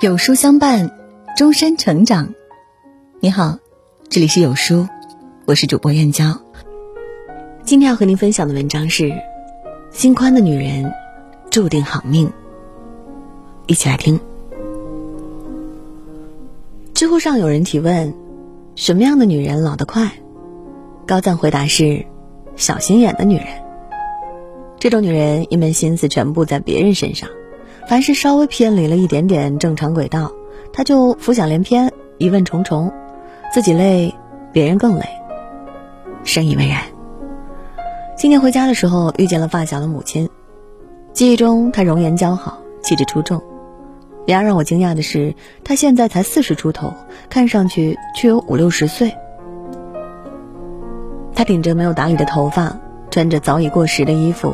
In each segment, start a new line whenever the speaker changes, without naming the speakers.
有书相伴，终身成长。你好，这里是有书，我是主播燕娇。今天要和您分享的文章是：心宽的女人注定好命。一起来听。知乎上有人提问：什么样的女人老得快？高赞回答是：小心眼的女人。这种女人一门心思全部在别人身上。凡是稍微偏离了一点点正常轨道，他就浮想联翩，疑问重重，自己累，别人更累。深以为然。今年回家的时候，遇见了发小的母亲，记忆中她容颜姣好，气质出众。然而让我惊讶的是，她现在才四十出头，看上去却有五六十岁。她顶着没有打理的头发，穿着早已过时的衣服，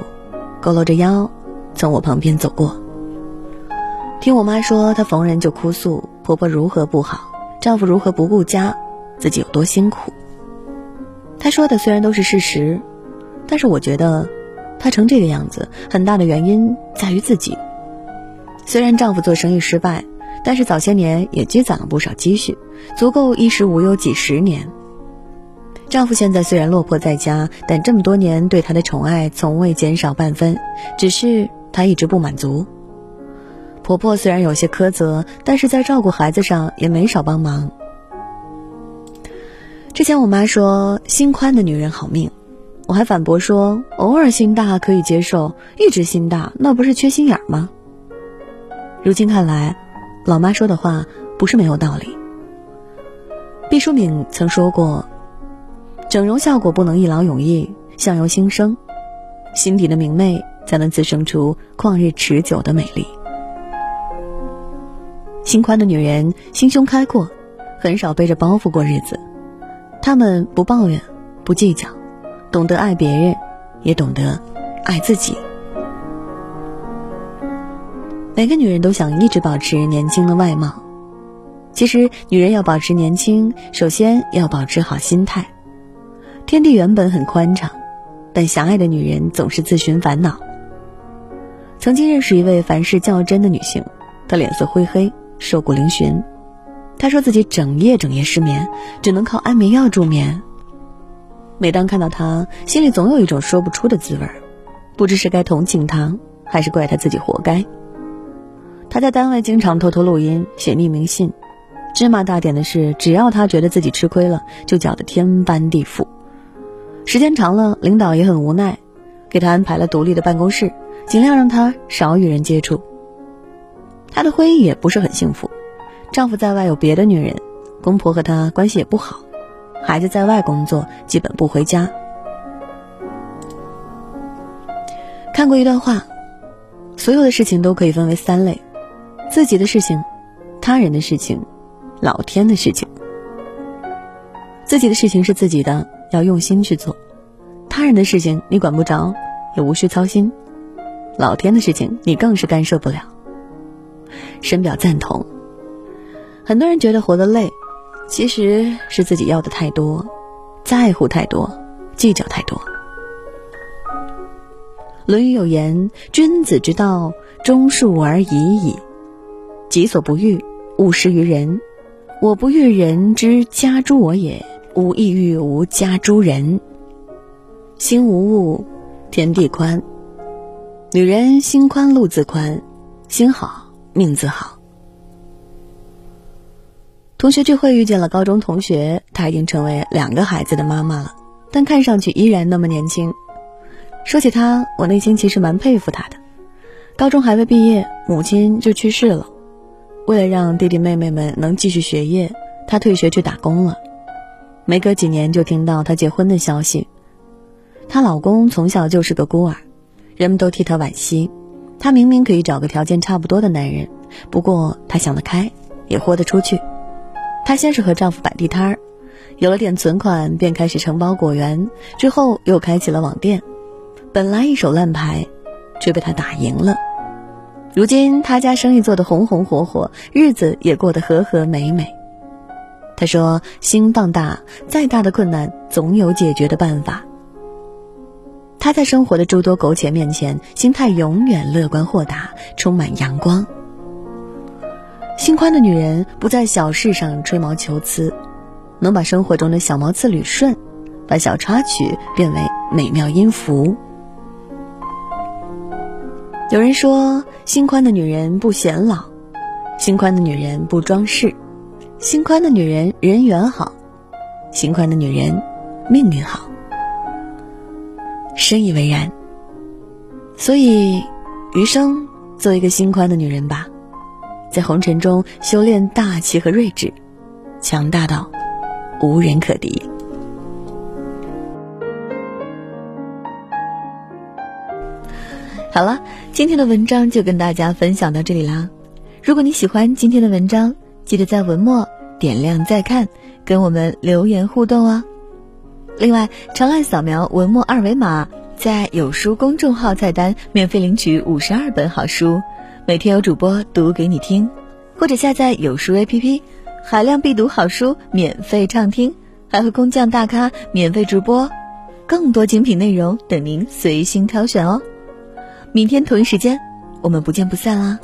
佝偻着腰，从我旁边走过。听我妈说，她逢人就哭诉婆婆如何不好，丈夫如何不顾家，自己有多辛苦。她说的虽然都是事实，但是我觉得，她成这个样子，很大的原因在于自己。虽然丈夫做生意失败，但是早些年也积攒了不少积蓄，足够衣食无忧几十年。丈夫现在虽然落魄在家，但这么多年对她的宠爱从未减少半分，只是她一直不满足。婆婆虽然有些苛责，但是在照顾孩子上也没少帮忙。之前我妈说心宽的女人好命，我还反驳说偶尔心大可以接受，一直心大那不是缺心眼吗？如今看来，老妈说的话不是没有道理。毕淑敏曾说过，整容效果不能一劳永逸，相由心生，心底的明媚才能滋生出旷日持久的美丽。心宽的女人心胸开阔，很少背着包袱过日子。她们不抱怨，不计较，懂得爱别人，也懂得爱自己。每个女人都想一直保持年轻的外貌，其实女人要保持年轻，首先要保持好心态。天地原本很宽敞，但狭隘的女人总是自寻烦恼。曾经认识一位凡事较真的女性，她脸色灰黑。瘦骨嶙峋，他说自己整夜整夜失眠，只能靠安眠药助眠。每当看到他，心里总有一种说不出的滋味不知是该同情他，还是怪他自己活该。他在单位经常偷偷录音，写匿名信。芝麻大点的是，只要他觉得自己吃亏了，就搅得天翻地覆。时间长了，领导也很无奈，给他安排了独立的办公室，尽量让他少与人接触。她的婚姻也不是很幸福，丈夫在外有别的女人，公婆和她关系也不好，孩子在外工作，基本不回家。看过一段话，所有的事情都可以分为三类：自己的事情、他人的事情、老天的事情。自己的事情是自己的，要用心去做；他人的事情你管不着，也无需操心；老天的事情你更是干涉不了。深表赞同。很多人觉得活得累，其实是自己要的太多，在乎太多，计较太多。《论语》有言：“君子之道，忠恕而已矣。己所不欲，勿施于人。我不欲人之加诸我也，吾亦欲无加诸人。心无物，天地宽。女人心宽路自宽，心好。”命字好。同学聚会遇见了高中同学，她已经成为两个孩子的妈妈了，但看上去依然那么年轻。说起她，我内心其实蛮佩服她的。高中还未毕业，母亲就去世了。为了让弟弟妹妹们能继续学业，她退学去打工了。没隔几年，就听到她结婚的消息。她老公从小就是个孤儿，人们都替她惋惜。她明明可以找个条件差不多的男人，不过她想得开，也豁得出去。她先是和丈夫摆地摊儿，有了点存款，便开始承包果园，之后又开起了网店。本来一手烂牌，却被她打赢了。如今她家生意做得红红火火，日子也过得和和美美。她说：“心放大，再大的困难总有解决的办法。”他在生活的诸多苟且面前，心态永远乐观豁达，充满阳光。心宽的女人不在小事上吹毛求疵，能把生活中的小毛刺捋顺，把小插曲变为美妙音符。有人说，心宽的女人不显老，心宽的女人不装饰，心宽的女人人缘好，心宽的女人命运好。深以为然。所以，余生做一个心宽的女人吧，在红尘中修炼大气和睿智，强大到无人可敌。好了，今天的文章就跟大家分享到这里啦。如果你喜欢今天的文章，记得在文末点亮再看，跟我们留言互动哦。另外，长按扫描文末二维码，在有书公众号菜单免费领取五十二本好书，每天有主播读给你听；或者下载有书 APP，海量必读好书免费畅听，还会工匠大咖免费直播，更多精品内容等您随心挑选哦。明天同一时间，我们不见不散啦！